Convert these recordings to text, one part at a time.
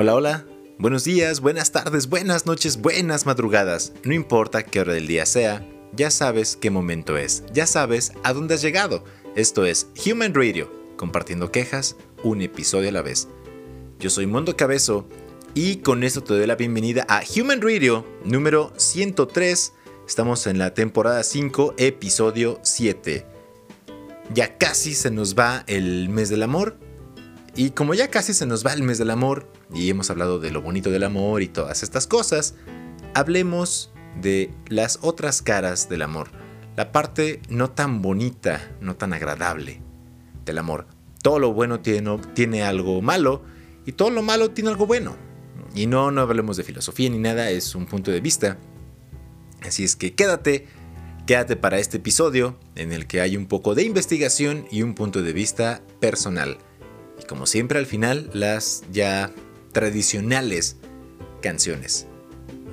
Hola, hola. Buenos días, buenas tardes, buenas noches, buenas madrugadas. No importa qué hora del día sea, ya sabes qué momento es. Ya sabes a dónde has llegado. Esto es Human Radio, compartiendo quejas, un episodio a la vez. Yo soy Mondo Cabezo y con esto te doy la bienvenida a Human Radio número 103. Estamos en la temporada 5, episodio 7. Ya casi se nos va el mes del amor. Y como ya casi se nos va el mes del amor, y hemos hablado de lo bonito del amor y todas estas cosas, hablemos de las otras caras del amor. La parte no tan bonita, no tan agradable del amor. Todo lo bueno tiene, tiene algo malo y todo lo malo tiene algo bueno. Y no, no hablemos de filosofía ni nada, es un punto de vista. Así es que quédate, quédate para este episodio en el que hay un poco de investigación y un punto de vista personal. Como siempre al final, las ya tradicionales canciones.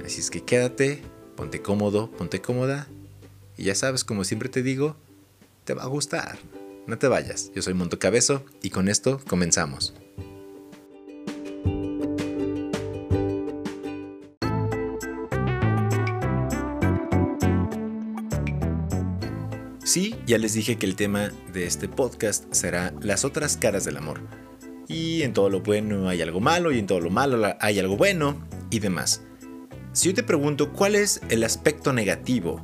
Así es que quédate, ponte cómodo, ponte cómoda. Y ya sabes, como siempre te digo, te va a gustar. No te vayas, yo soy Monto Cabezo y con esto comenzamos. Sí, ya les dije que el tema de este podcast será las otras caras del amor. Y en todo lo bueno hay algo malo y en todo lo malo hay algo bueno y demás. Si yo te pregunto cuál es el aspecto negativo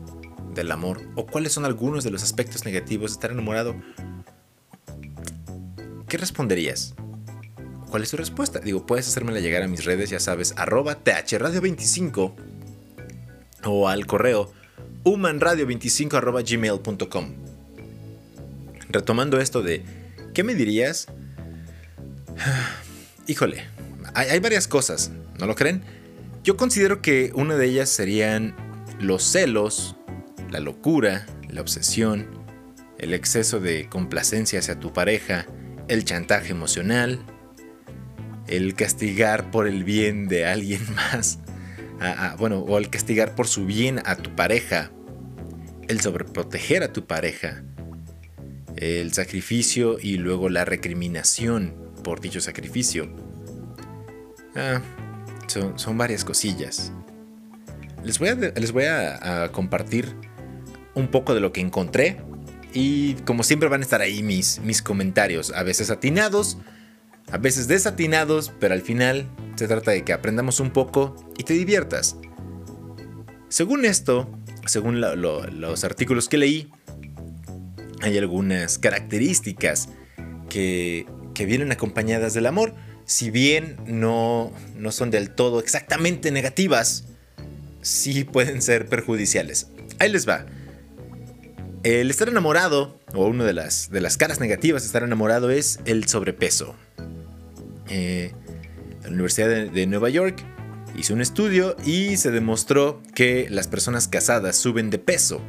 del amor o cuáles son algunos de los aspectos negativos de estar enamorado, ¿qué responderías? ¿Cuál es tu respuesta? Digo, puedes hacérmela llegar a mis redes, ya sabes, arroba thradio25 o al correo humanradio25.gmail.com. Retomando esto de, ¿qué me dirías? Híjole, hay, varias cosas, ¿no lo creen? Yo considero que una de ellas serían los celos, la locura, la obsesión, el exceso de complacencia hacia tu pareja, el chantaje emocional, el castigar por el bien de alguien más, bueno, o el castigar por su bien a tu pareja, el sobreproteger a tu pareja, el sacrificio y luego la recriminación por dicho sacrificio. Ah, son, varias cosillas. Les voy, a, les voy a, compartir un poco de lo que encontré y como siempre van a estar ahí mis, mis comentarios, a veces atinados, a veces desatinados, pero al final se trata de que aprendamos un poco y te diviertas. Según esto, según los artículos que leí, hay algunas características que, que, vienen acompañadas del amor. Si bien no, no son del todo exactamente negativas, sí pueden ser perjudiciales. Ahí les va. El estar enamorado, o una de las, de las caras negativas de estar enamorado, es el sobrepeso. Eh, la Universidad de, Nueva York hizo un estudio y se demostró que las personas casadas suben de peso.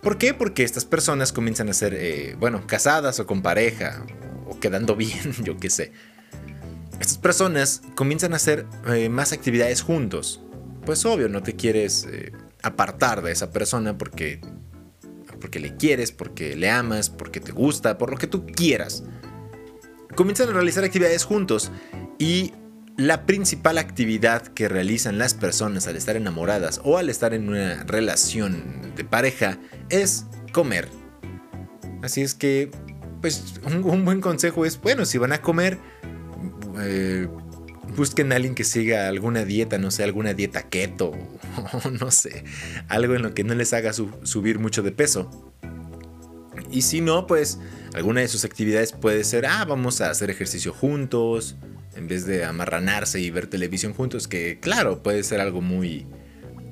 ¿Por qué? Porque estas personas comienzan a ser, eh, bueno, casadas o con pareja, o quedando bien, yo qué sé. Estas personas comienzan a hacer eh, más actividades juntos. Pues obvio, no te quieres apartar de esa persona porque, porque le quieres, porque le amas, porque te gusta, por lo que tú quieras comienzan a realizar actividades juntos y la principal actividad que realizan las personas al estar enamoradas o al estar en una relación de pareja es comer. Así es que, pues un, buen consejo es, bueno, si van a comer, eh, busquen a alguien que siga alguna dieta, no sé, alguna dieta keto, o no sé, algo en lo que no les haga subir mucho de peso. Y si no, pues alguna de sus actividades puede ser, ah, vamos a hacer ejercicio juntos, en vez de amarranarse y ver televisión juntos, que claro, puede ser algo muy,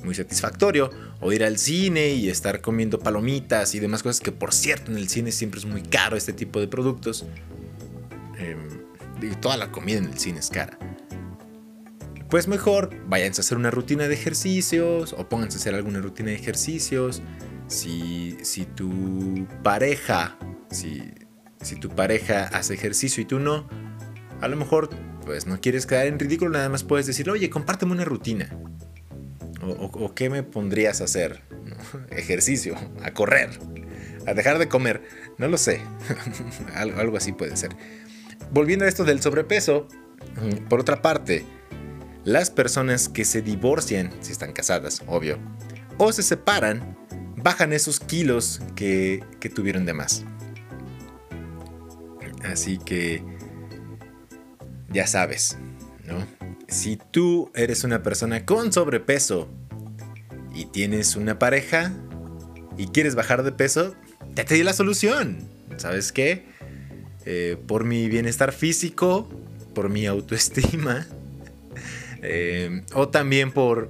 muy satisfactorio. O ir al cine y estar comiendo palomitas y demás cosas, que por cierto en el cine siempre es muy caro este tipo de productos. em, toda la comida en el cine es cara. Pues mejor váyanse a hacer una rutina de ejercicios o pónganse a hacer alguna rutina de ejercicios. Si, si tu pareja si, tu pareja hace ejercicio y tú no, a lo mejor pues no quieres quedar en ridículo, nada más puedes decir, oye, compárteme una rutina. O, qué me pondrías a hacer? Ejercicio, a correr, a dejar de comer, no lo sé. algo, algo así puede ser. Volviendo a esto del sobrepeso, Mm, por otra parte, las personas que se divorcian, si están casadas, obvio, o se separan, bajan esos kilos que, que tuvieron de más. Así que ya sabes, ¿no? Si tú eres una persona con sobrepeso y tienes una pareja y quieres bajar de peso, ya te di la solución. ¿Sabes qué? Eh, por mi bienestar físico, por mi autoestima, eh, o también por,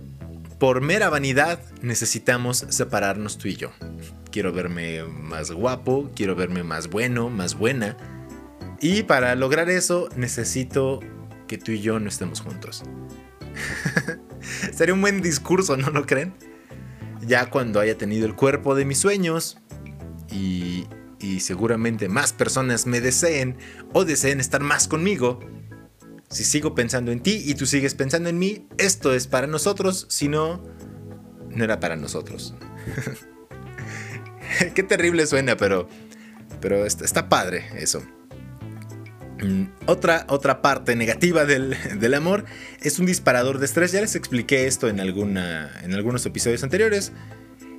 por mera vanidad, necesitamos separarnos tú y yo. Quiero verme más guapo, quiero verme más bueno, más buena. Y para lograr eso necesito que tú y yo no estemos juntos. Sería un buen discurso, ¿no lo creen? Ya cuando haya tenido el cuerpo de mis sueños y, seguramente más personas me deseen o deseen estar más conmigo, si sigo pensando en ti y tú sigues pensando en mí, esto es para nosotros, si no, no era para nosotros. Qué terrible suena, pero, pero está padre eso. Mm, otra, otra parte negativa del, amor es un disparador de estrés. Ya les expliqué esto en, alguna, en algunos episodios anteriores.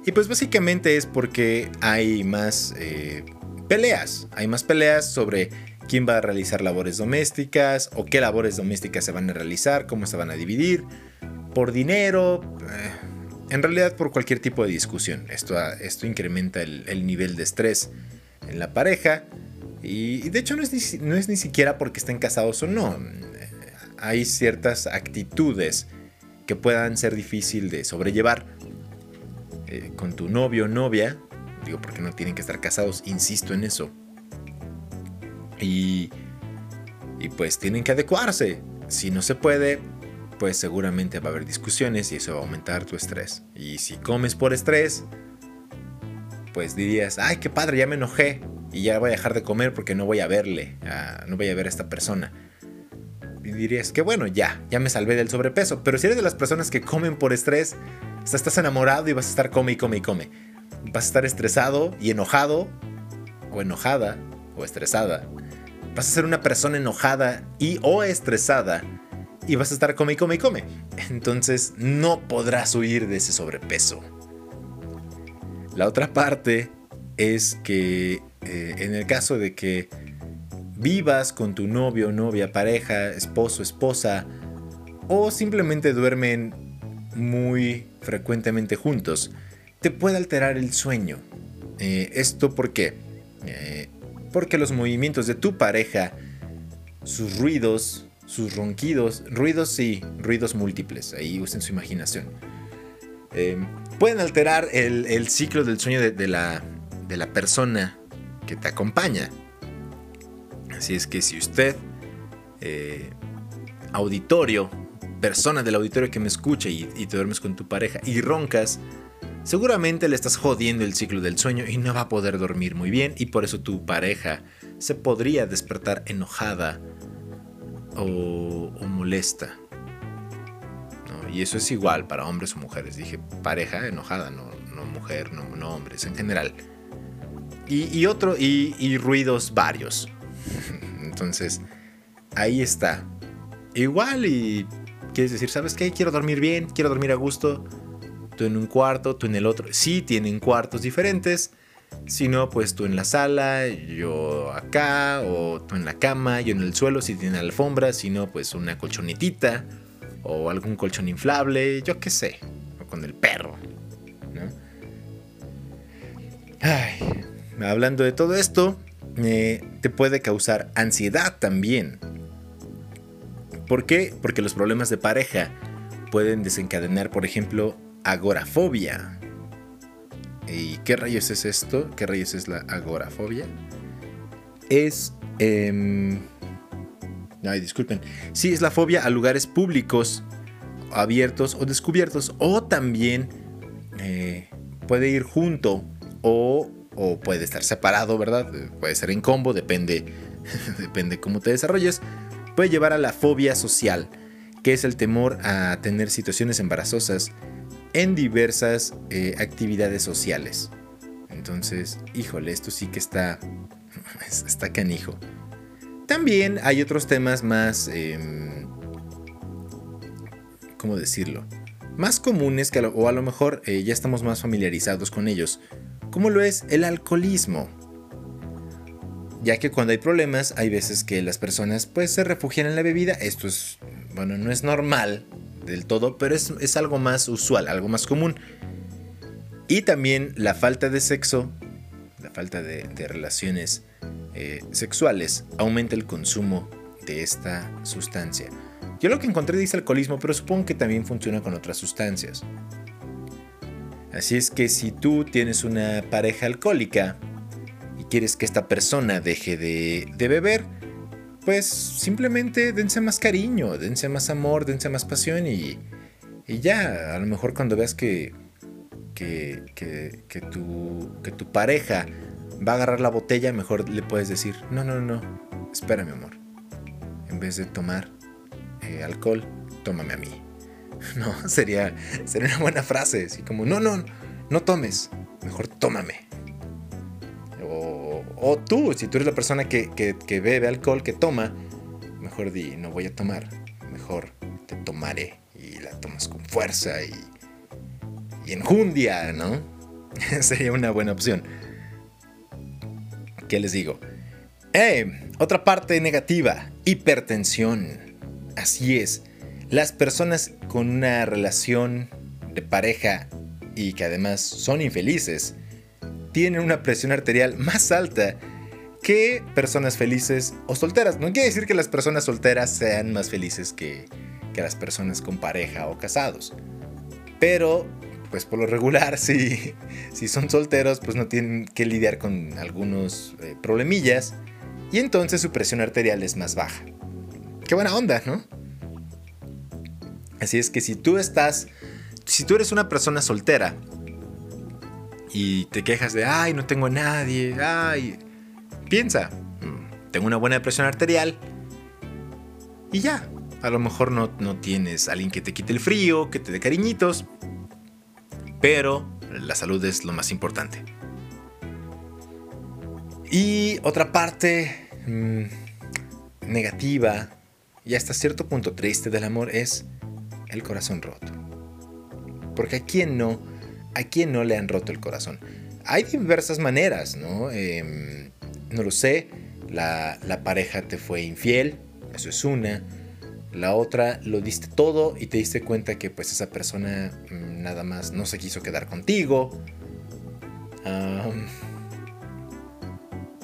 Y pues básicamente es porque hay más eh, peleas. Hay más peleas sobre quién va a realizar labores domésticas o qué labores domésticas se van a realizar, cómo se van a dividir, por dinero, eh, en realidad por cualquier tipo de discusión. Esto, esto incrementa el nivel de estrés en la pareja y, de hecho no es, ni, no es ni siquiera porque estén casados o no. Hay ciertas actitudes que puedan ser difícil de sobrellevar eh, con tu novio o novia. Digo, porque no tienen que estar casados, insisto en eso. Y, y pues tienen que adecuarse. Si no se puede, pues seguramente va a haber discusiones y eso va a aumentar tu estrés. Y si comes por estrés, pues dirías, ay, qué padre, ya me enojé y ya voy a dejar de comer porque no voy a verle, no voy a ver a esta persona. Y dirías que bueno, ya, ya me salvé del sobrepeso. Pero si eres de las personas que comen por estrés, estás enamorado y vas a estar come y come y come. Vas a estar estresado y enojado, o enojada, o estresada. Vas a ser una persona enojada y o estresada y vas a estar come y come y come. Entonces no podrás huir de ese sobrepeso. La otra parte es que eh, en el caso de que vivas con tu novio, novia, pareja, esposo, esposa, o simplemente duermen muy frecuentemente juntos, te puede alterar el sueño. Eh, ¿Esto por qué? Eh, porque los movimientos de tu pareja, sus ruidos, sus ronquidos, ruidos y ruidos múltiples, ahí usen su imaginación, pueden alterar el, ciclo del sueño de la persona que te acompaña. Así es que si usted, eh, auditorio, persona del auditorio que me escucha y, te duermes con tu pareja y roncas, seguramente le estás jodiendo el ciclo del sueño y no va a poder dormir muy bien y por eso tu pareja se podría despertar enojada o, molesta. Y eso es igual para hombres o mujeres. Dije pareja enojada, no, mujer, no, no hombres en general. Y, otro, y, ruidos varios. Entonces, ahí está. Igual y quieres decir, ¿sabes qué? Quiero dormir bien, quiero dormir a gusto. Tú en un cuarto, tú en el otro. Sí, tienen cuartos diferentes. Si no, pues tú en la sala, yo acá, o tú en la cama, yo en el suelo, si tiene alfombra, si no, pues una colchonetita, o algún colchón inflable, yo qué sé, o con el perro, ¿no? Ay, hablando de todo esto, eh, te puede causar ansiedad también. ¿Por qué? Porque los problemas de pareja pueden desencadenar, por ejemplo, agorafobia. ¿Y qué rayos es esto? ¿Qué rayos es la agorafobia? Es... Em, ay, disculpen. Sí, es la fobia a lugares públicos, abiertos o descubiertos. O también eh, puede ir junto o o puede estar separado, ¿verdad? Puede ser en combo, depende, depende cómo te desarrolles. Puede llevar a la fobia social, que es el temor a tener situaciones embarazosas en diversas eh, actividades sociales. Entonces, híjole, esto sí que está, está canijo. También hay otros temas más em, ¿cómo decirlo? Más comunes que o a lo mejor eh, ya estamos más familiarizados con ellos, como lo es el alcoholismo. Ya que cuando hay problemas hay veces que las personas pues se refugian en la bebida, esto es, bueno, no es normal del todo, pero es, algo más usual, algo más común. Y también la falta de sexo, la falta de, relaciones eh, sexuales, aumenta el consumo de esta sustancia. Yo lo que encontré dice alcoholismo, pero supongo que también funciona con otras sustancias. Así es que si tú tienes una pareja alcohólica y quieres que esta persona deje de, beber, pues simplemente dense más cariño, dense más amor, dense más pasión y, ya, a lo mejor cuando veas que, que, que, que, tu, que tu pareja va a agarrar la botella, mejor le puedes decir, no, no, no, espera mi amor. En vez de tomar, eh, alcohol, tómame a mí. No, sería, sería una buena frase, así como, no, no, no tomes, mejor tómame. O, tú, si tú eres la persona que, bebe alcohol, que toma, mejor di, no voy a tomar, mejor te tomaré y la tomas con fuerza y, y enjundia, ¿no? sería una buena opción. ¿Qué les digo? Eh, otra parte negativa, hipertensión. Así es, las personas con una relación de pareja y que además son infelices, tienen una presión arterial más alta que personas felices o solteras. No quiere decir que las personas solteras sean más felices que, las personas con pareja o casados. Pero, pues por lo regular, si, si son solteros, pues no tienen que lidiar con algunos eh, problemillas y entonces su presión arterial es más baja. Qué buena onda, ¿no? Así es que si tú estás, si tú eres una persona soltera y te quejas de, ay, no tengo a nadie, ay, piensa, mm, tengo una buena presión arterial y ya. A lo mejor no, no tienes a alguien que te quite el frío, que te dé cariñitos, pero la salud es lo más importante. Y otra parte mm, negativa y hasta cierto punto triste del amor es el corazón roto. Porque a quién no, a quién no le han roto el corazón. Hay diversas maneras, ¿no? Em, no lo sé. La, pareja te fue infiel, eso es una. La otra, lo diste todo y te diste cuenta que pues esa persona mm, nada más no se quiso quedar contigo.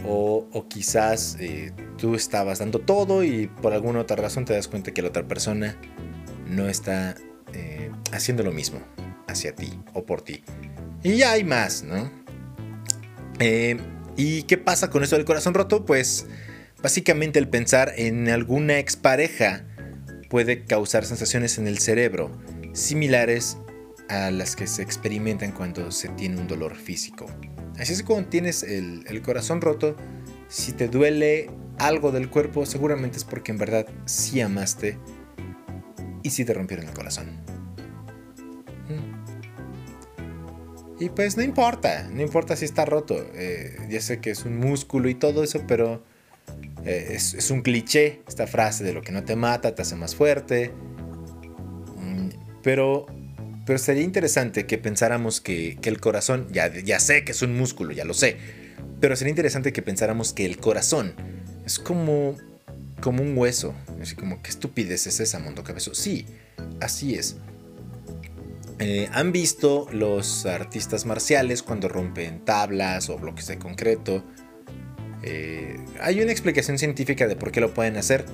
o, quizás eh, tú estabas dando todo y por alguna otra razón te das cuenta que la otra persona no está eh, haciendo lo mismo hacia ti o por ti. Y ya hay más, ¿no? Eh, ¿Y qué pasa con eso del corazón roto? Pues básicamente el pensar en alguna expareja puede causar sensaciones en el cerebro similares a las que se experimentan cuando se tiene un dolor físico. Así es cuando tienes el, el corazón roto, si te duele algo del cuerpo, seguramente es porque en verdad sí amaste y si te rompieron el corazón. Mm. Y pues no importa, no importa si está roto. Eh, ya sé que es un músculo y todo eso, pero eh, es, un cliché esta frase de lo que no te mata te hace más fuerte. Mm, pero, pero sería interesante que pensáramos que, el corazón, ya, ya sé que es un músculo, ya lo sé, pero sería interesante que pensáramos que el corazón es como como un hueso. Así como, ¿qué estupidez es esa, Mundo Cabezo? Sí, así es. Eh, ¿Han visto los artistas marciales cuando rompen tablas o bloques de concreto? Eh, hay una explicación científica de por qué lo pueden hacer,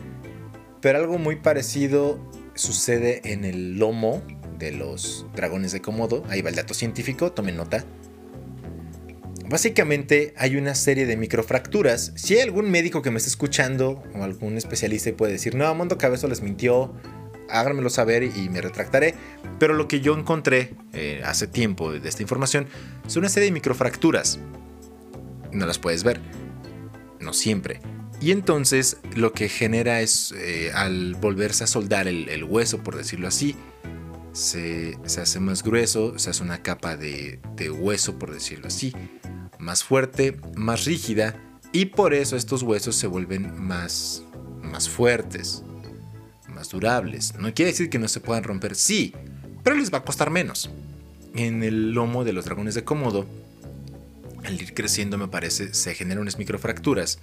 pero algo muy parecido sucede en el lomo de los dragones de Komodo. Ahí va el dato científico, tomen nota. Básicamente hay una serie de microfracturas. Si hay algún médico que me esté escuchando o algún especialista puede decir, no, Mundo Cabezo les mintió, háganmelo saber y me retractaré. Pero lo que yo encontré eh, hace tiempo de esta información son una serie de microfracturas. No las puedes ver, no siempre. Y entonces lo que genera es, eh, al volverse a soldar el, hueso, por decirlo así, se, hace más grueso, se hace una capa de hueso, por decirlo así más fuerte, más rígida y por eso estos huesos se vuelven más, más fuertes, más durables. No quiere decir que no se puedan romper, sí, pero les va a costar menos. En el lomo de los dragones de Komodo, al ir creciendo me parece, se generan unas microfracturas.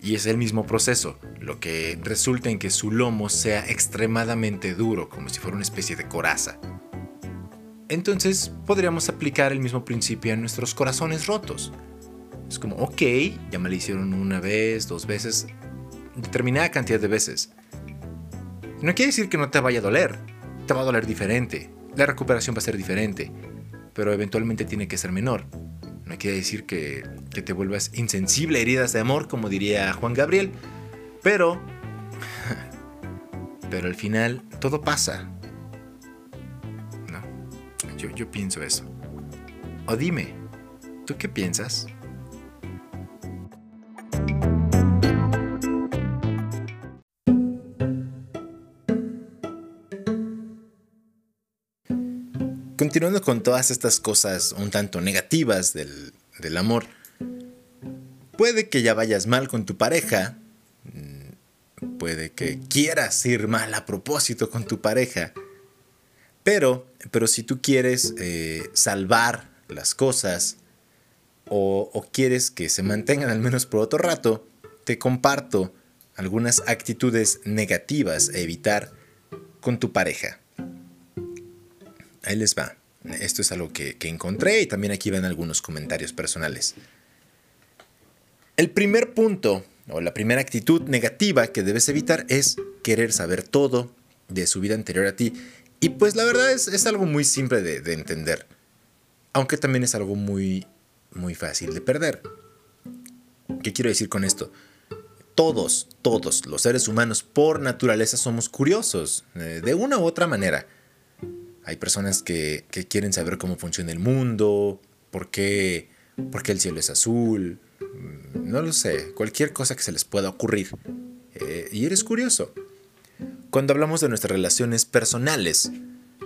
Y es el mismo proceso, lo que resulta en que su lomo sea extremadamente duro, como si fuera una especie de coraza. Entonces podríamos aplicar el mismo principio a nuestros corazones rotos. Es como, ok, ya me lo hicieron una vez, dos veces, determinada cantidad de veces. No quiere decir que no te vaya a doler, te va a doler diferente, la recuperación va a ser diferente, pero eventualmente tiene que ser menor. No quiere decir que, que te vuelvas insensible a heridas de amor, como diría Juan Gabriel, pero... Pero al final todo pasa. Yo, pienso eso. O dime, ¿tú qué piensas? continuando con todas estas cosas un tanto negativas del, amor, puede que ya vayas mal con tu pareja, mm, puede que quieras ir mal a propósito con tu pareja, pero, pero si tú quieres eh, salvar las cosas o, quieres que se mantengan al menos por otro rato, te comparto algunas actitudes negativas a evitar con tu pareja. Ahí les va. Esto es algo que, encontré y también aquí ven algunos comentarios personales. El primer punto o la primera actitud negativa que debes evitar es querer saber todo de su vida anterior a ti. Y pues la verdad es, algo muy simple de, de, entender. Aunque también es algo muy, muy fácil de perder. ¿Qué quiero decir con esto? Todos, todos los seres humanos por naturaleza somos curiosos, eh, de una u otra manera. Hay personas que, quieren saber cómo funciona el mundo, por qué, por qué el cielo es azul, mm, no lo sé, cualquier cosa que se les pueda ocurrir. Eh, y eres curioso. Cuando hablamos de nuestras relaciones personales,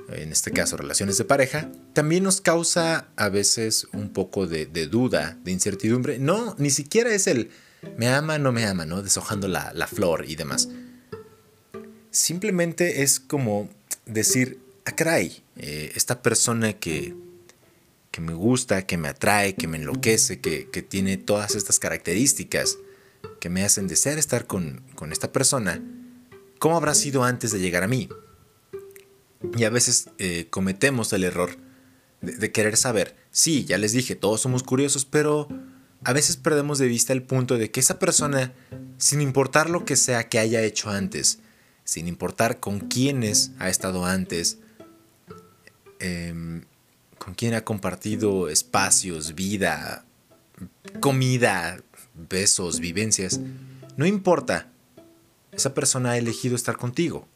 en este caso relaciones de pareja, también nos causa a veces un poco de, duda, de incertidumbre. No, ni siquiera es el me ama, no me ama, ¿no? Deshojando la, flor y demás. Simplemente es como decir, ah, esta persona que, que me gusta, que me atrae, que me enloquece, que, tiene todas estas características que me hacen desear estar con, esta persona, ¿cómo habrá sido antes de llegar a mí? Y a veces eh, cometemos el error de, querer saber. Sí, ya les dije, todos somos curiosos, pero a veces perdemos de vista el punto de que esa persona, sin importar lo que sea que haya hecho antes, sin importar con quiénes ha estado antes, Em, con quien ha compartido espacios, vida, comida, besos, vivencias, no importa, esa persona ha elegido estar contigo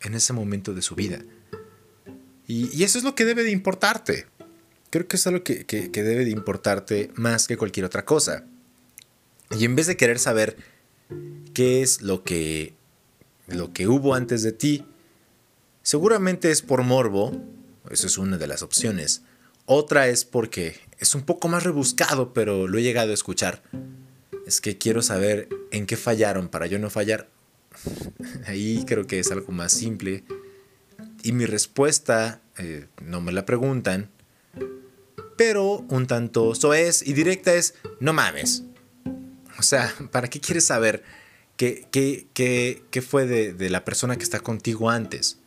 en ese momento de su vida. Y, eso es lo que debe de importarte. Creo que es algo que, que debe de importarte más que cualquier otra cosa. Y en vez de querer saber qué es lo que, lo que hubo antes de ti, seguramente es por morbo esa es una de las opciones. Otra es porque es un poco más rebuscado, pero lo he llegado a escuchar. Es que quiero saber en qué fallaron para yo no fallar. Ahí creo que es algo más simple. Y mi respuesta, eh, no me la preguntan, pero un tanto soez y directa es, no mames. O sea, ¿para qué quieres saber qué, qué, qué, qué fue de, de la persona que está contigo antes?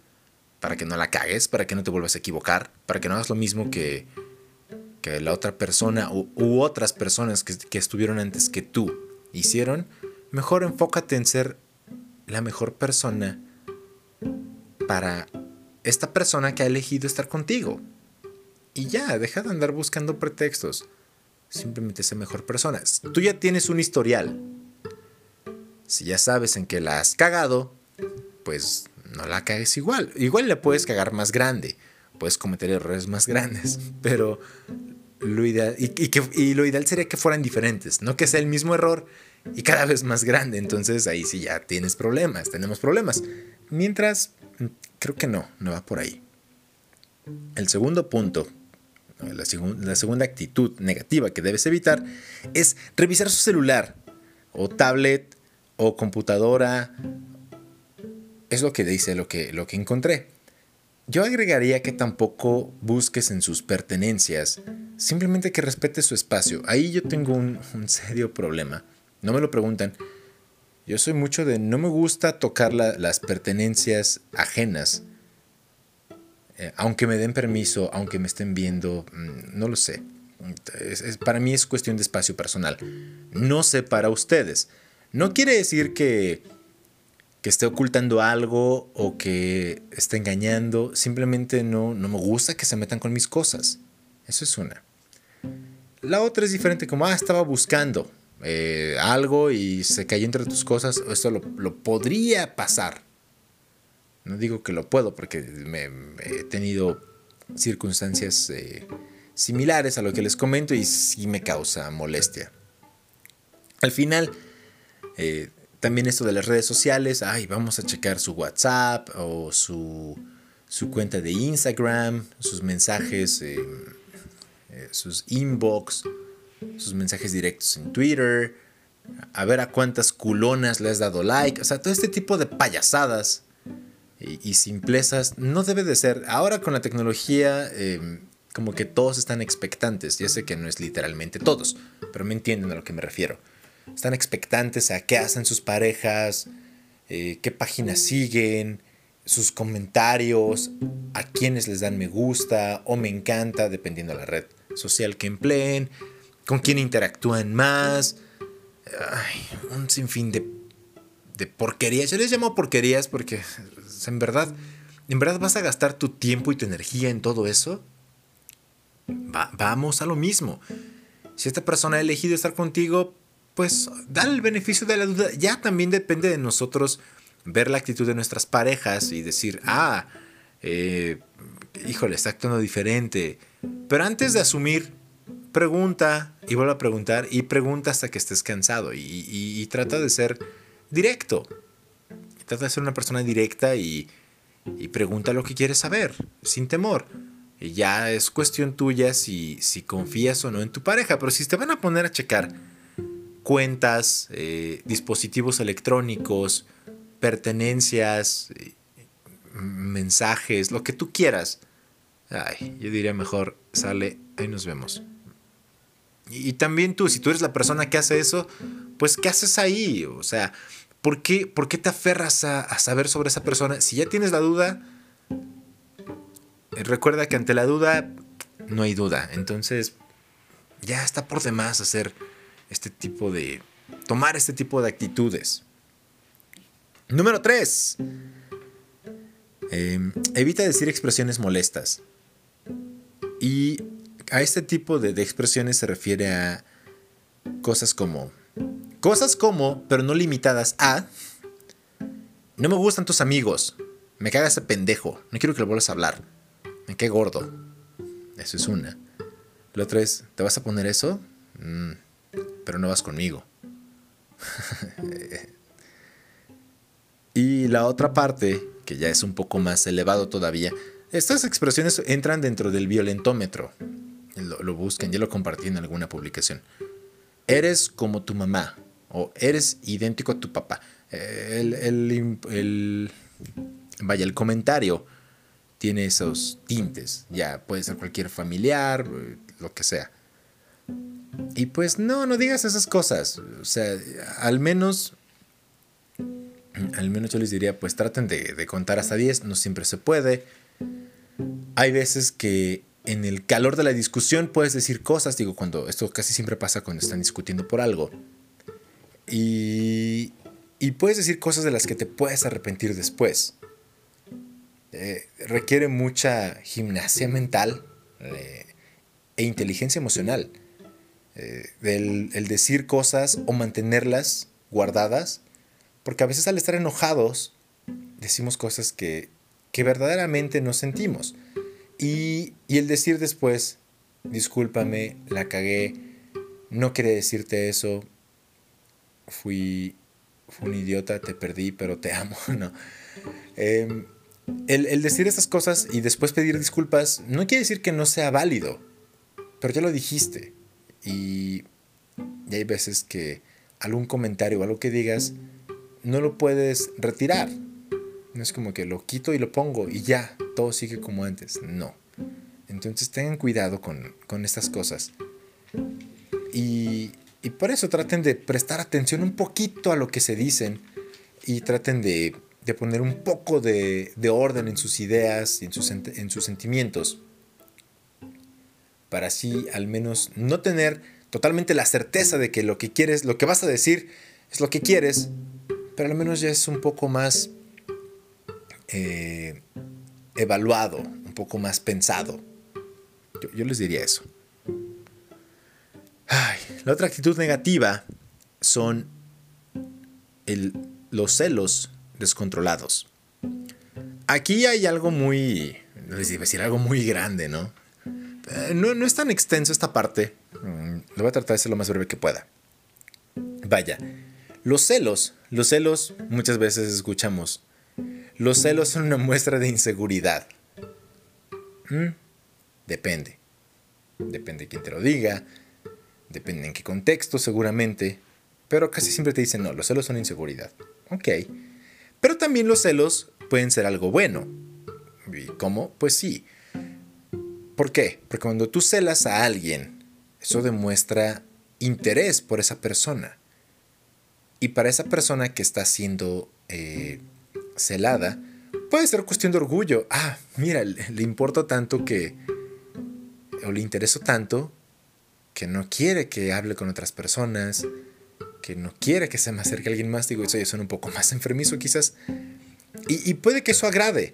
para que no la cagues, para que no te vuelvas a equivocar, para que no hagas lo mismo que, que la otra persona u, otras personas que, que estuvieron antes que tú hicieron, mejor enfócate en ser la mejor persona para esta persona que ha elegido estar contigo. Y ya, deja de andar buscando pretextos. Simplemente sé mejor persona. Tú ya tienes un historial. Si ya sabes en qué la has cagado, pues no la cagues igual. Igual le puedes cagar más grande, puedes cometer errores más grandes, pero lo ideal, y, lo ideal sería que fueran diferentes, no que sea el mismo error y cada vez más grande. Entonces ahí sí ya tienes problemas, tenemos problemas. Mientras, creo que no, no va por ahí. El segundo punto, la, la segunda actitud negativa que debes evitar es revisar su celular o tablet o computadora es lo que dice, lo que, lo que encontré. Yo agregaría que tampoco busques en sus pertenencias, simplemente que respete su espacio. Ahí yo tengo un, serio problema. No me lo preguntan. Yo soy mucho de no me gusta tocar las pertenencias ajenas. Eh, aunque me den permiso, aunque me estén viendo, mm, no lo sé. para mí es cuestión de espacio personal. No sé para ustedes. No quiere decir que que esté ocultando algo o que esté engañando. Simplemente no, no me gusta que se metan con mis cosas. Eso es una. La otra es diferente, como, ah, estaba buscando eh, algo y se cayó entre tus cosas. Esto lo, podría pasar. No digo que lo puedo porque me, he tenido circunstancias eh, similares a lo que les comento y sí me causa molestia. Al final, eh, también esto de las redes sociales, ay, vamos a checar su WhatsApp o su, cuenta de Instagram, sus mensajes, sus inbox, sus mensajes directos en Twitter, a ver a cuántas culonas le has dado like, o sea, todo este tipo de payasadas y, simplezas no debe de ser. Ahora con la tecnología, em, como que todos están expectantes, ya sé que no es literalmente todos, pero me entienden a lo que me refiero están expectantes a qué hacen sus parejas, eh, qué páginas siguen, sus comentarios, a quienes les dan me gusta o me encanta, dependiendo de la red social que empleen, con quién interactúan más. un sinfín de, de porquerías. Yo les llamo porquerías porque en verdad, en verdad vas a gastar tu tiempo y tu energía en todo eso. vamos a lo mismo. Si esta persona ha elegido estar contigo, pues da el beneficio de la duda. Ya también depende de nosotros ver la actitud de nuestras parejas y decir, ah, eh, híjole, está actuando diferente. Pero antes de asumir, pregunta y vuelve a preguntar y pregunta hasta que estés cansado y, trata de ser directo. Trata de ser una persona directa y, pregunta lo que quieres saber, sin temor. Y ya es cuestión tuya si, si confías o no en tu pareja. Pero si te van a poner a checar cuentas, eh, dispositivos electrónicos, pertenencias, eh, mensajes, lo que tú quieras. Ay, yo diría mejor, sale, ahí nos vemos. Y, también tú, si tú eres la persona que hace eso, pues ¿qué haces ahí? O sea, ¿por qué, por qué te aferras a, saber sobre esa persona? Si ya tienes la duda, recuerda que ante la duda no hay duda. Entonces, ya está por demás hacer este tipo de... tomar este tipo de actitudes. Número 3. Em, evita decir expresiones molestas. Y a este tipo de, expresiones se refiere a cosas como... Cosas como, pero no limitadas a... No me gustan tus amigos. Me caga ese pendejo. No quiero que le vuelvas a hablar. Me gordo. Eso es una. La otra es, ¿te vas a poner eso? Mm, pero no vas conmigo. y la otra parte, que ya es un poco más elevado todavía, estas expresiones entran dentro del violentómetro. Lo, lo buscan, ya lo compartí en alguna publicación. Eres como tu mamá o eres idéntico a tu papá. El, el, vaya, el comentario tiene esos tintes. Ya puede ser cualquier familiar, lo que sea. Y pues no, no digas esas cosas. O sea, al menos, al menos yo les diría, pues traten de, contar hasta 10, no siempre se puede. Hay veces que en el calor de la discusión puedes decir cosas, digo, cuando esto casi siempre pasa cuando están discutiendo por algo. Y, y puedes decir cosas de las que te puedes arrepentir después. Eh, requiere mucha gimnasia mental eh, e inteligencia emocional eh, el decir cosas o mantenerlas guardadas, porque a veces al estar enojados decimos cosas que, que verdaderamente no sentimos. Y, y, el decir después, discúlpame, la cagué, no quería decirte eso, fui, un idiota, te perdí, pero te amo, no. Em, el, el, decir estas cosas y después pedir disculpas no quiere decir que no sea válido, pero ya lo dijiste. Y, hay veces que algún comentario o algo que digas no lo puedes retirar. No es como que lo quito y lo pongo y ya, todo sigue como antes. No. Entonces tengan cuidado con, estas cosas. Y, por eso traten de prestar atención un poquito a lo que se dicen y traten de, poner un poco de, orden en sus ideas y en sus, en sus sentimientos. Para así al menos no tener totalmente la certeza de que lo que quieres, lo que vas a decir es lo que quieres, pero al menos ya es un poco más eh, evaluado, un poco más pensado. Yo, les diría eso. la otra actitud negativa son los celos descontrolados. Aquí hay algo muy, les iba a decir algo muy grande, ¿no? Eh, no, no, es tan extenso esta parte. Mm, lo voy a tratar de ser lo más breve que pueda. Vaya, los celos, los celos muchas veces escuchamos, los celos son una muestra de inseguridad. Mm, depende. Depende de quién te lo diga, depende en qué contexto seguramente, pero casi siempre te dicen, no, los celos son inseguridad. Ok. Pero también los celos pueden ser algo bueno. ¿Y cómo? Pues sí. ¿Por qué? Porque cuando tú celas a alguien, eso demuestra interés por esa persona. Y para esa persona que está siendo eh, celada, puede ser cuestión de orgullo. Ah, mira, le, importa tanto que, o le intereso tanto, que no quiere que hable con otras personas, que no quiere que se me acerque alguien más. Digo, eso ya suena un poco más enfermizo quizás. Y, puede que eso agrade.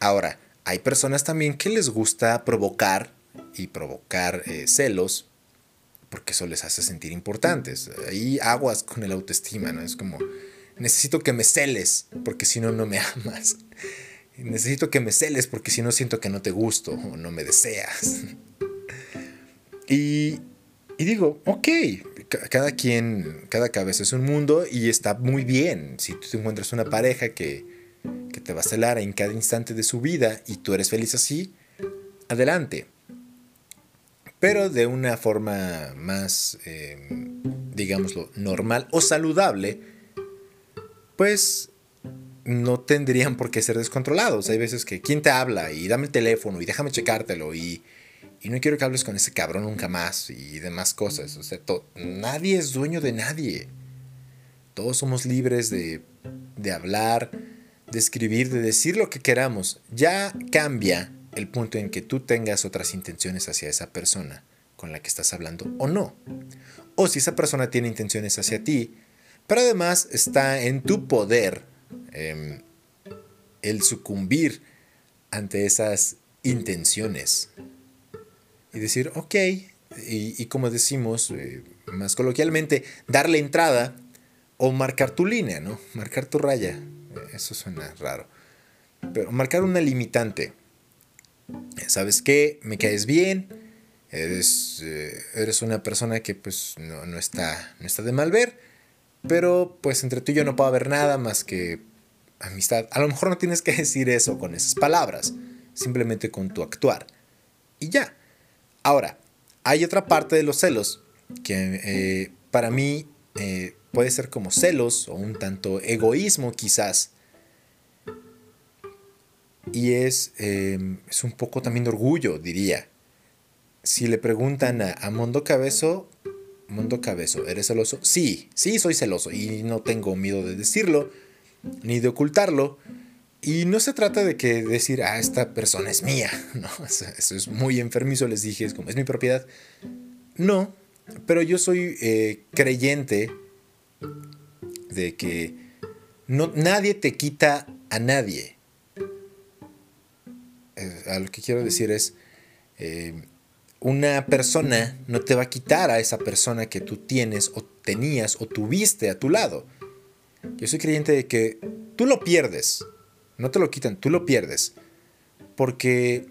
Ahora, hay personas también que les gusta provocar y provocar eh, celos porque eso les hace sentir importantes. Ahí aguas con el autoestima, ¿no? Es como, necesito que me celes, porque si no, no me amas. Necesito que me celes, porque si no, siento que no te gusto o no me deseas. Y, y digo, ok, cada quien, cada cabeza es un mundo y está muy bien. Si tú te encuentras una pareja que, que te va a celar en cada instante de su vida y tú eres feliz así, adelante. Pero de una forma más, eh, digámoslo, normal o saludable, pues no tendrían por qué ser descontrolados. Hay veces que, ¿quién te habla? Y dame el teléfono y déjame checártelo y, y no quiero que hables con ese cabrón nunca más y demás cosas. O sea, nadie es dueño de nadie. Todos somos libres de, de hablar, de escribir, de decir lo que queramos. Ya cambia el punto en que tú tengas otras intenciones hacia esa persona con la que estás hablando o no. O si esa persona tiene intenciones hacia ti, pero además está en tu poder em, el sucumbir ante esas intenciones. Y decir, ok, y, como decimos eh, más coloquialmente, darle entrada o marcar tu línea, ¿no? Marcar tu raya. Eso suena raro. Pero marcar una limitante. ¿Sabes qué? Me caes bien. Eres, eh, eres una persona que pues no, no, está, no está de mal ver pero pues entre tú y yo no puedo haber nada más que amistad. A lo mejor no tienes que decir eso con esas palabras, simplemente con tu actuar. Y ya. Ahora, hay otra parte de los celos que eh, para mí eh, puede ser como celos o un tanto egoísmo quizás. Y es, em, es un poco también de orgullo, diría. Si le preguntan a, a Mondo Cabezo, Mundo Cabezo, ¿eres celoso? Sí, sí, soy celoso y no tengo miedo de decirlo, ni de ocultarlo. Y no se trata de que decir, ah, esta persona es mía, no, eso es muy enfermizo, les dije, es como, es mi propiedad. No, pero yo soy eh, creyente de que no, nadie te quita a nadie. Eh, a lo que quiero decir es, eh, una persona no te va a quitar a esa persona que tú tienes o tenías o tuviste a tu lado. Yo soy creyente de que tú lo pierdes, no te lo quitan, tú lo pierdes, porque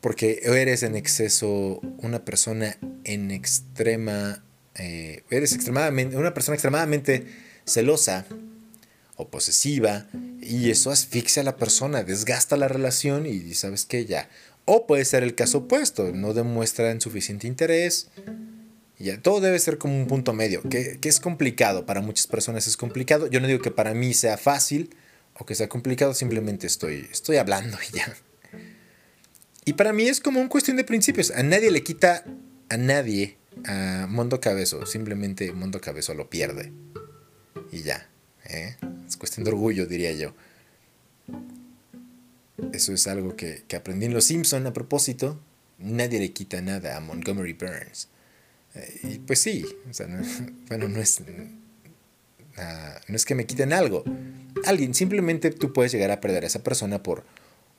porque eres en exceso una persona en extrema, eh, eres extremadamente una persona extremadamente celosa o posesiva y eso asfixia a la persona, desgasta la relación y sabes que ya o puede ser el caso opuesto, no demuestran suficiente interés. Ya, todo debe ser como un punto medio, que, es complicado, para muchas personas es complicado. Yo no digo que para mí sea fácil, o que sea complicado, simplemente estoy, estoy hablando y ya. Y para mí es como una cuestión de principios. A nadie le quita a nadie a Mondo Cabezo. Simplemente Mondo Cabezo lo pierde. Y ya. ¿eh? Es cuestión de orgullo, diría yo. Eso es algo que, aprendí en Los Simpson a propósito. Nadie le quita nada a Montgomery Burns. Eh, y pues sí, bueno, no es, ah, no es que me quiten algo. Alguien, simplemente tú puedes llegar a perder a esa persona por,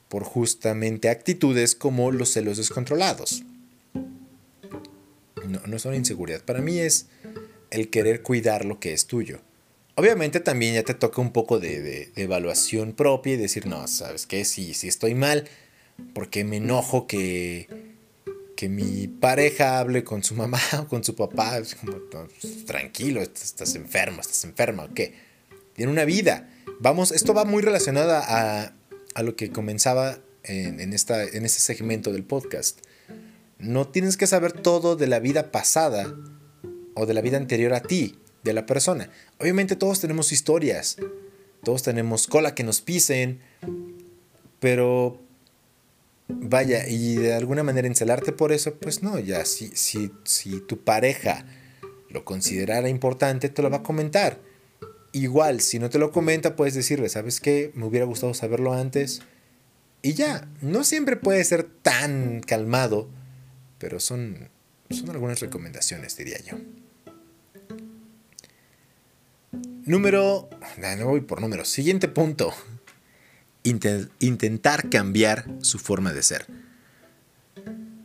por justamente actitudes como los celos descontrolados. No, no son inseguridad. Para mí es el querer cuidar lo que es tuyo. Obviamente también ya te toca un poco de, evaluación propia y decir, no, ¿sabes qué? Si, si estoy mal, porque me enojo que, que mi pareja hable con su mamá o con su papá. tranquilo, estás enfermo, estás enferma, ¿o qué? Tiene una vida. Vamos, esto va muy relacionado a, a lo que comenzaba en, en, esta, en este segmento del podcast. No tienes que saber todo de la vida pasada o de la vida anterior a ti de la persona. Obviamente todos tenemos historias, todos tenemos cola que nos pisen, pero vaya, y de alguna manera encelarte por eso, pues no, ya si, si, si tu pareja lo considerara importante, te lo va a comentar. Igual, si no te lo comenta, puedes decirle, ¿sabes qué? Me hubiera gustado saberlo antes. Y ya, no siempre puede ser tan calmado, pero son, son algunas recomendaciones, diría yo. Número. No voy por número. Siguiente punto. intentar cambiar su forma de ser.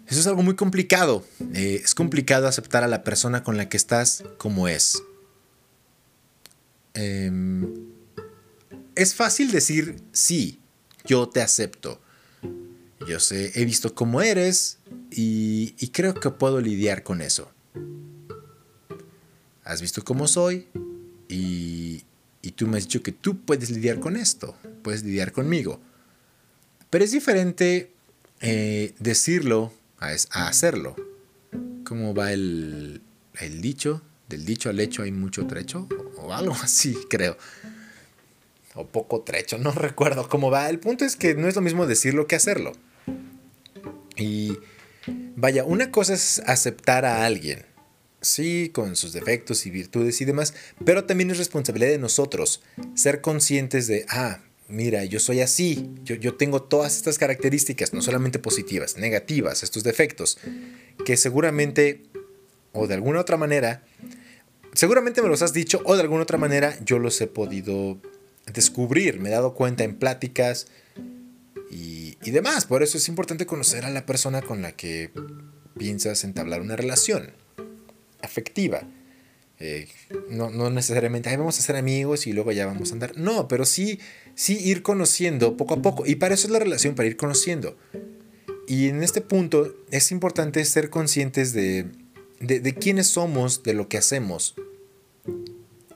Eso es algo muy complicado. Eh, es complicado aceptar a la persona con la que estás como es. Em, es fácil decir, sí, yo te acepto. Yo sé, he visto cómo eres y, y creo que puedo lidiar con eso. Has visto cómo soy y, tú me has dicho que tú puedes lidiar con esto, puedes lidiar conmigo. Pero es diferente eh, decirlo a, hacerlo. ¿Cómo va el, el dicho? Del dicho al hecho hay mucho trecho, o algo así, creo. O poco trecho, no recuerdo cómo va. El punto es que no es lo mismo decirlo que hacerlo. Y vaya, una cosa es aceptar a alguien sí, con sus defectos y virtudes y demás, pero también es responsabilidad de nosotros ser conscientes de, ah, mira, yo soy así, yo, yo tengo todas estas características, no solamente positivas, negativas, estos defectos, que seguramente, o de alguna otra manera, seguramente me los has dicho, o de alguna otra manera yo los he podido descubrir, me he dado cuenta en pláticas y, y demás. Por eso es importante conocer a la persona con la que piensas entablar una relación afectiva. Eh, no, no, necesariamente, vamos a ser amigos y luego ya vamos a andar. No, pero sí, sí ir conociendo poco a poco. Y para eso es la relación, para ir conociendo. Y en este punto es importante ser conscientes de, de, quiénes somos, de lo que hacemos.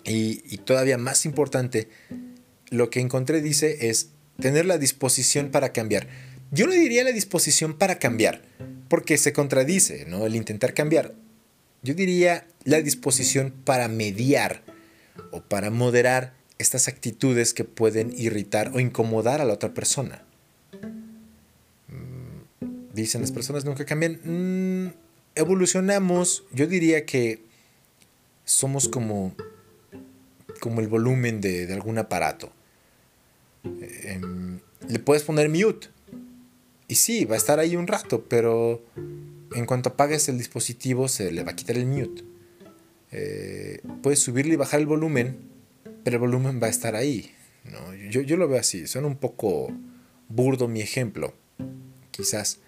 Y, y todavía más importante, lo que encontré dice es tener la disposición para cambiar. Yo no diría la disposición para cambiar, porque se contradice, ¿no? El intentar cambiar yo diría la disposición para mediar o para moderar estas actitudes que pueden irritar o incomodar a la otra persona. Mm, dicen las personas nunca cambian. Mm, evolucionamos, yo diría que somos como, como el volumen de, algún aparato. Em, le puedes poner mute. Y sí, va a estar ahí un rato, pero en cuanto apagues el dispositivo se le va a quitar el mute. Eh, puedes subirle y bajar el volumen, pero el volumen va a estar ahí. Yo, yo, lo veo así, suena un poco burdo mi ejemplo, quizás.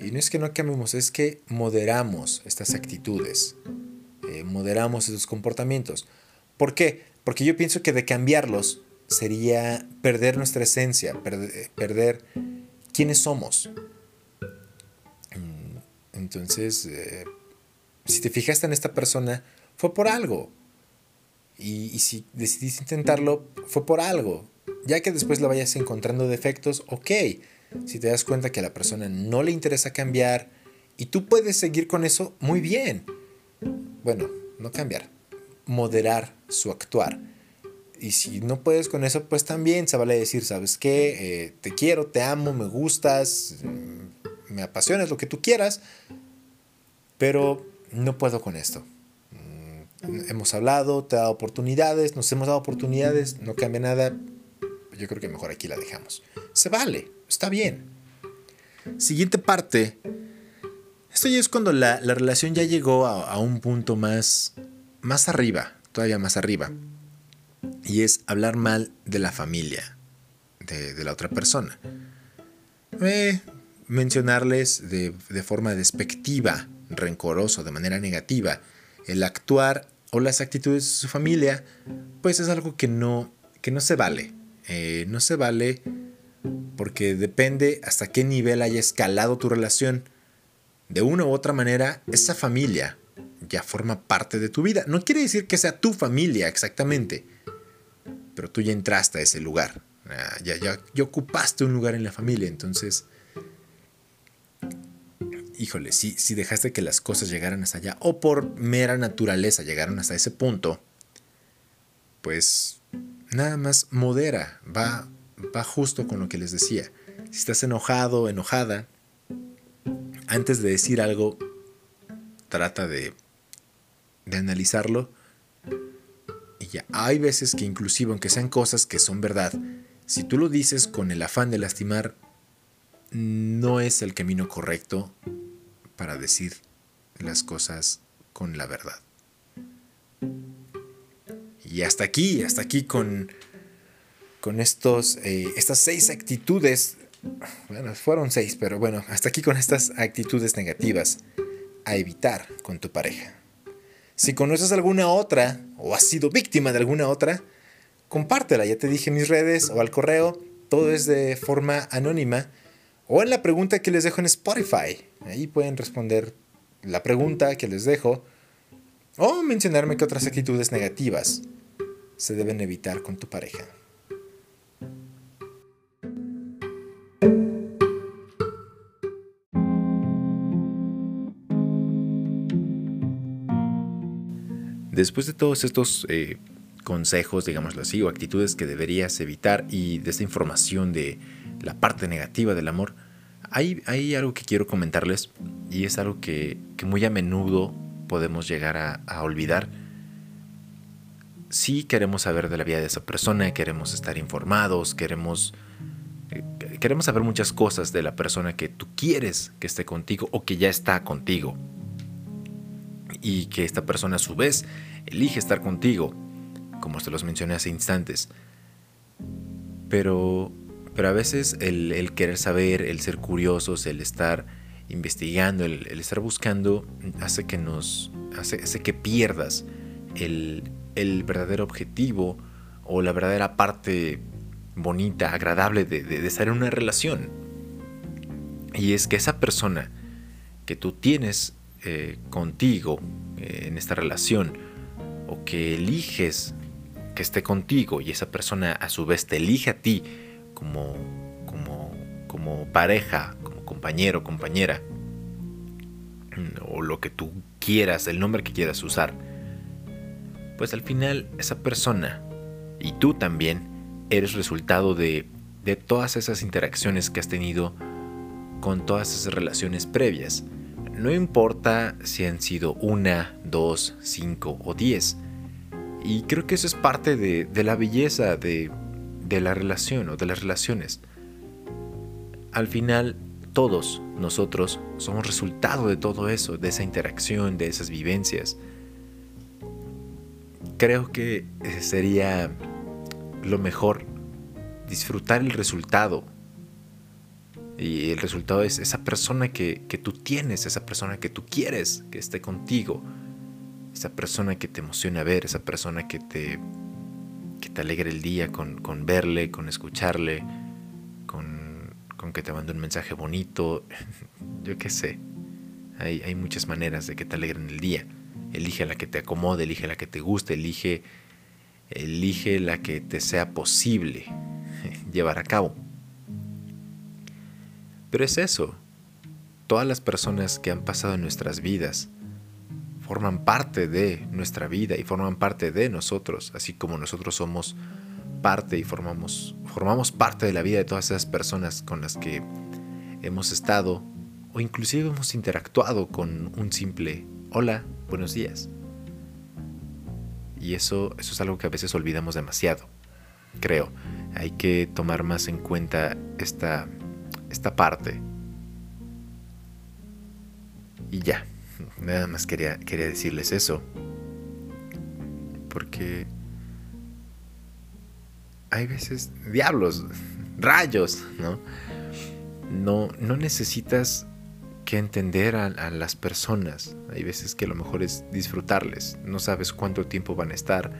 Y no es que no cambiemos, es que moderamos estas actitudes, eh, moderamos esos comportamientos. ¿Por qué? Porque yo pienso que de cambiarlos sería perder nuestra esencia, perder quiénes somos. Entonces, eh, si te fijaste en esta persona, fue por algo. Y, si decidiste intentarlo, fue por algo. Ya que después le vayas encontrando defectos, ok. Si te das cuenta que a la persona no le interesa cambiar y tú puedes seguir con eso, muy bien. Bueno, no cambiar, moderar su actuar. Y si no puedes con eso, pues también se vale decir, ¿sabes qué? Eh, te quiero, te amo, me gustas, me apasionas, lo que tú quieras, pero no puedo con esto. Mm, hemos hablado, te he dado oportunidades, nos hemos dado oportunidades, no cambia nada. Yo creo que mejor aquí la dejamos. Se vale, está bien. Siguiente parte. Esto ya es cuando la, relación ya llegó a, un punto más, más arriba, todavía más arriba. Y es hablar mal de la familia, de, la otra persona. Eh, mencionarles de, de forma despectiva rencoroso, de manera negativa, el actuar o las actitudes de su familia, pues es algo que no, que no se vale. Eh, no se vale porque depende hasta qué nivel haya escalado tu relación. De una u otra manera, esa familia ya forma parte de tu vida. No quiere decir que sea tu familia exactamente, pero tú ya entraste a ese lugar. Ah, ya, ya, ya ocupaste un lugar en la familia, entonces híjole, si, si dejaste que las cosas llegaran hasta allá, o por mera naturaleza llegaron hasta ese punto, pues nada más modera, va, va justo con lo que les decía. Si estás enojado, enojada, antes de decir algo, trata de, de analizarlo. Y ya, hay veces que inclusive aunque sean cosas que son verdad, si tú lo dices con el afán de lastimar, no es el camino correcto para decir las cosas con la verdad. Y hasta aquí, hasta aquí con, con estos, eh, estas seis actitudes, bueno, fueron seis, pero bueno, hasta aquí con estas actitudes negativas a evitar con tu pareja. Si conoces alguna otra o has sido víctima de alguna otra, compártela, ya te dije en mis redes o al correo, todo es de forma anónima o en la pregunta que les dejo en Spotify. Ahí pueden responder la pregunta que les dejo o mencionarme qué otras actitudes negativas se deben evitar con tu pareja. Después de todos estos eh, consejos, digámoslo así, o actitudes que deberías evitar y de esta información de la parte negativa del amor, hay, hay algo que quiero comentarles y es algo que, muy a menudo podemos llegar a, olvidar. Si queremos saber de la vida de esa persona, queremos estar informados, queremos, eh, queremos saber muchas cosas de la persona que tú quieres que esté contigo o que ya está contigo. Y que esta persona a su vez elige estar contigo, como se los mencioné hace instantes. Pero pero a veces el, querer saber, el ser curiosos, el estar investigando, el, estar buscando, hace que nos. hace, que pierdas el, verdadero objetivo o la verdadera parte bonita, agradable de, estar en una relación. Y es que esa persona que tú tienes eh, contigo eh, en esta relación, o que eliges que esté contigo y esa persona a su vez te elige a ti como, como, como pareja, como compañero, compañera, o lo que tú quieras, el nombre que quieras usar, pues al final esa persona y tú también eres resultado de, de todas esas interacciones que has tenido con todas esas relaciones previas. No importa si han sido una, dos, cinco o diez. Y creo que eso es parte de, de la belleza de, de la relación o de las relaciones. Al final, todos nosotros somos resultado de todo eso, de esa interacción, de esas vivencias. Creo que sería lo mejor disfrutar el resultado. Y el resultado es esa persona que, que tú tienes, esa persona que tú quieres que esté contigo, esa persona que te emociona ver, esa persona que te que te alegre el día con, verle, con escucharle, con, que te mande un mensaje bonito, yo qué sé. Hay, hay, muchas maneras de que te alegren el día. Elige la que te acomode, elige la que te guste, elige, elige la que te sea posible llevar a cabo. Pero es eso. Todas las personas que han pasado en nuestras vidas forman parte de nuestra vida y forman parte de nosotros, así como nosotros somos parte y formamos, formamos parte de la vida de todas esas personas con las que hemos estado o inclusive hemos interactuado con un simple hola, buenos días. Y eso, eso es algo que a veces olvidamos demasiado, creo. Hay que tomar más en cuenta esta, esta parte. Y ya, nada más quería, quería decirles eso. Porque hay veces, diablos, rayos, ¿no? No, no necesitas que entender a, las personas. Hay veces que lo mejor es disfrutarles. No sabes cuánto tiempo van a estar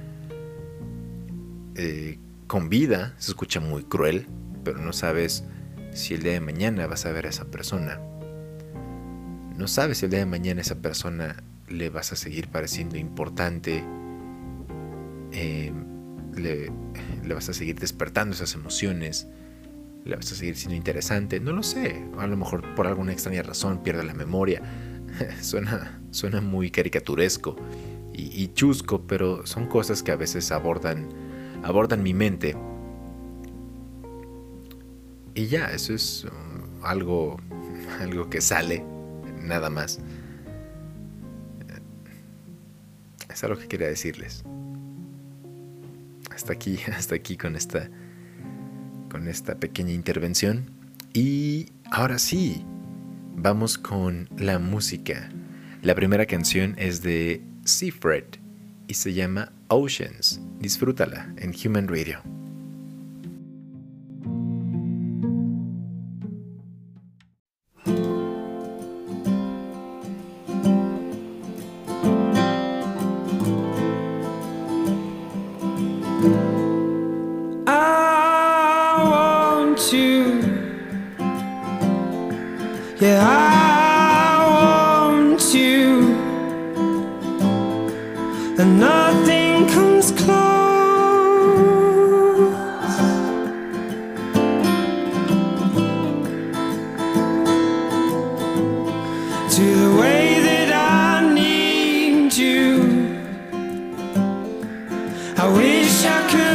eh, con vida. Se escucha muy cruel, pero no sabes si el día de mañana vas a ver a esa persona. No sabes si el día de mañana a esa persona le vas a seguir pareciendo importante. Eh, le, vas a seguir despertando esas emociones le vas a seguir siendo interesante, no lo sé, a lo mejor por alguna extraña razón pierde la memoria, suena, suena muy caricaturesco y, chusco, pero son cosas que a veces abordan, abordan mi mente. Y ya, eso es um, algo, algo que sale, nada más. Es algo que quería decirles. Hasta aquí, hasta aquí con esta con esta pequeña intervención. Y ahora sí, vamos con la música. La primera canción es de Seafred y se llama Oceans. Disfrútala en Human Radio. I wish I could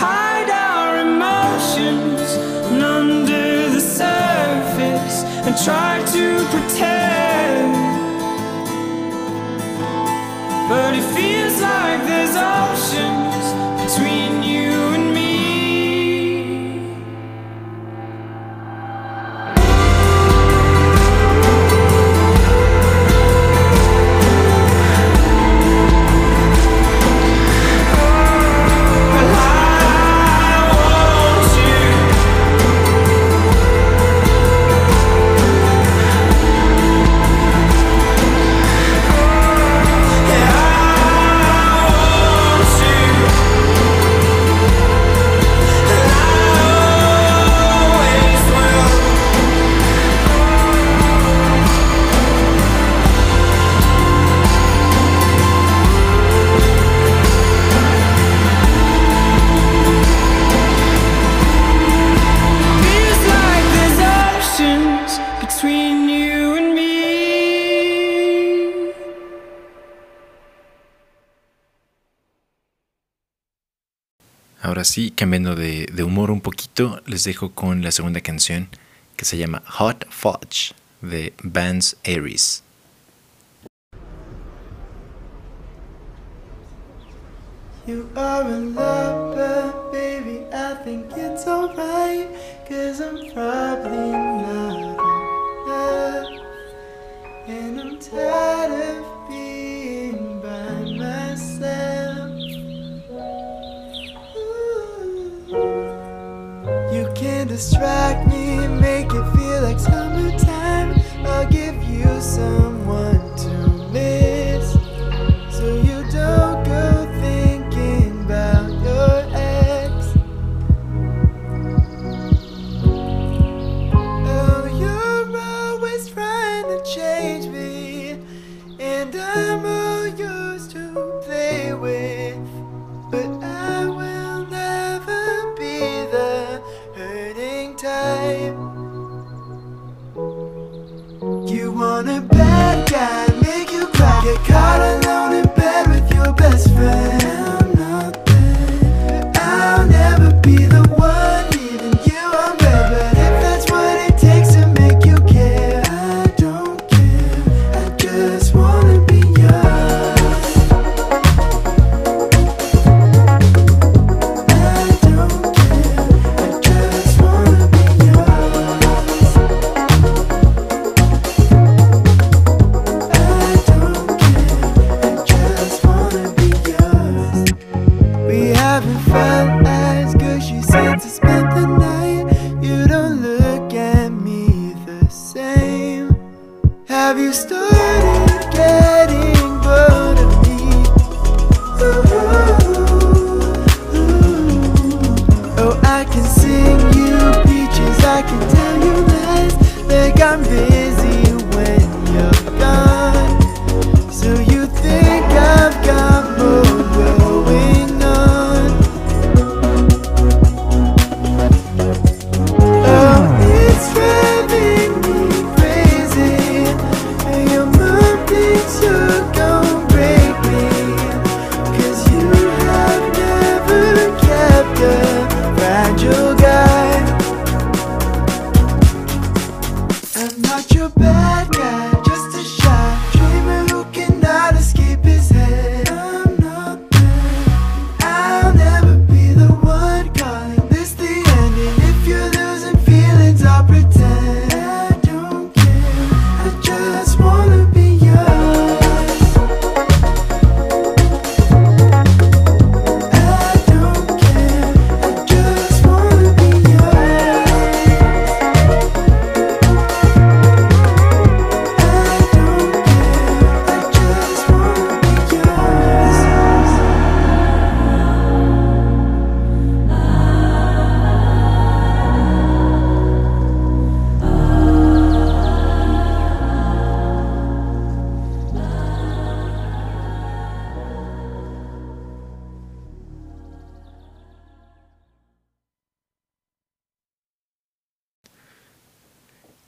hide our emotions under the surface and try to pretend. But if you... Ahora sí, cambiando de, humor un poquito, les dejo con la segunda canción que se llama Hot Fudge de Vance Aries. Distract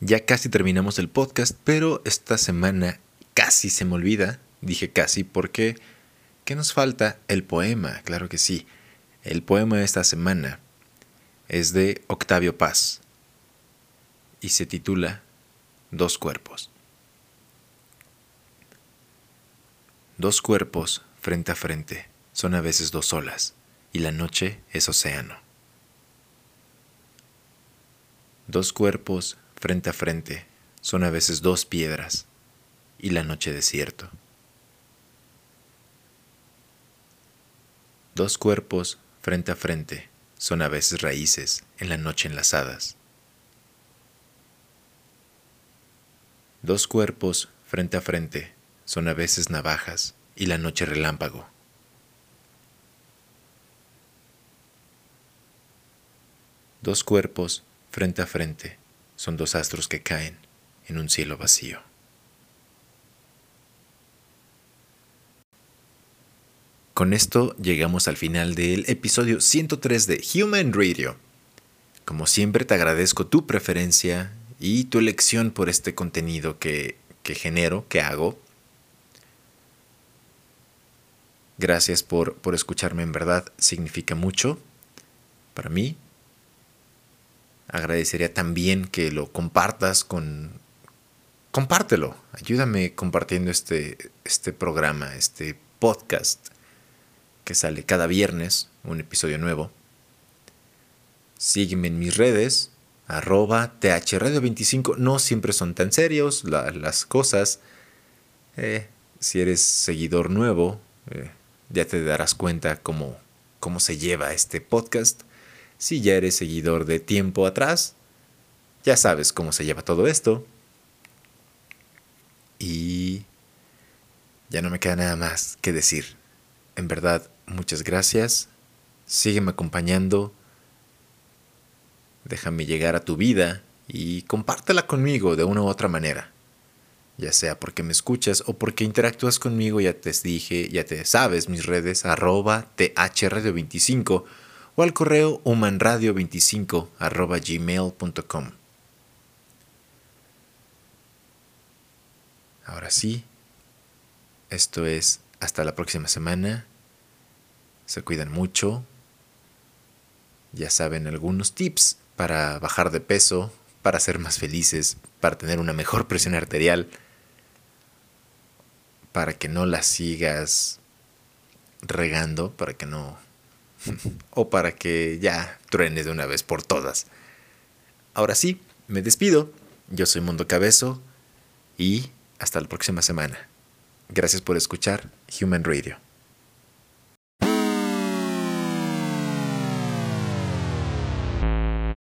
Ya casi terminamos el podcast, pero esta semana casi se me olvida. Dije casi porque ¿qué nos falta? El poema, claro que sí. El poema de esta semana es de Octavio Paz y se titula Dos cuerpos. Dos cuerpos frente a frente son a veces dos olas y la noche es océano. Dos cuerpos frente a frente son a veces dos piedras y la noche desierto. Dos cuerpos frente a frente son a veces raíces en la noche enlazadas. Dos cuerpos frente a frente son a veces navajas y la noche relámpago. Dos cuerpos frente a frente son dos astros que caen en un cielo vacío. Con esto llegamos al final del episodio 103 de Human Radio. Como siempre te agradezco tu preferencia y tu elección por este contenido que, que genero, que hago. Gracias por, por escucharme, en verdad significa mucho. para mí. Agradecería también que lo compartas con... Compártelo, ayúdame compartiendo este, este programa, este podcast que sale cada viernes, un episodio nuevo. Sígueme en mis redes, arroba thradio25. No siempre son tan serios las cosas. Eh, si eres seguidor nuevo, eh, ya te darás cuenta cómo, cómo se lleva este podcast. Si ya eres seguidor de tiempo atrás, ya sabes cómo se lleva todo esto. Y ya no me queda nada más que decir. En verdad, muchas gracias. Sígueme acompañando. Déjame llegar a tu vida y compártela conmigo de una u otra manera. Ya sea porque me escuchas o porque interactúas conmigo, ya te dije, ya te sabes mis redes, arroba thradio25 o al correo humanradio25 arroba gmail.com. Ahora sí, esto es hasta la próxima semana. Se cuidan mucho. Ya saben algunos tips para bajar de peso, para ser más felices, para tener una mejor presión arterial, para que no la sigas regando, para que no... o para que ya truenes de una vez por todas. Ahora sí, me despido. Yo soy Mundo Cabezo y hasta la próxima semana. Gracias por escuchar Human Radio.